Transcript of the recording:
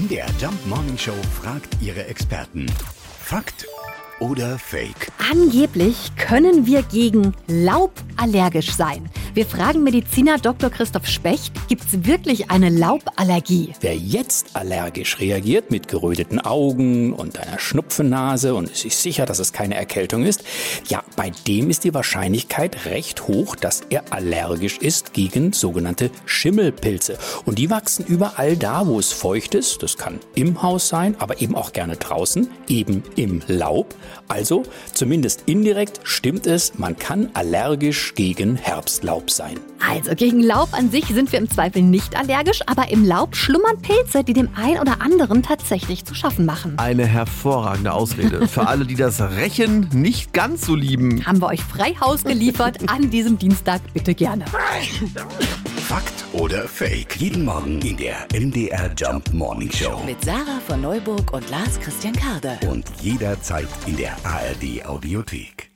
MDR Jump Morning Show fragt ihre Experten. Fakt oder Fake? Angeblich können wir gegen Laub allergisch sein. Wir fragen Mediziner Dr. Christoph Specht, gibt es wirklich eine Lauballergie? Wer jetzt allergisch reagiert mit geröteten Augen und einer Schnupfennase und ist sich sicher, dass es keine Erkältung ist, ja, bei dem ist die Wahrscheinlichkeit recht hoch, dass er allergisch ist gegen sogenannte Schimmelpilze. Und die wachsen überall da, wo es feucht ist. Das kann im Haus sein, aber eben auch gerne draußen, eben im Laub. Also, zumindest indirekt stimmt es, man kann allergisch gegen Herbstlaub sein. Also gegen Laub an sich sind wir im Zweifel nicht allergisch, aber im Laub schlummern Pilze, die dem einen oder anderen tatsächlich zu schaffen machen. Eine hervorragende Ausrede. Für alle, die das Rechen nicht ganz so lieben. Haben wir euch frei Haus geliefert an diesem Dienstag, bitte gerne. Fakt oder Fake? Jeden Morgen in der MDR Jump Morning Show. Mit Sarah von Neuburg und Lars Christian Karde. Und jederzeit in der ARD Audiothek.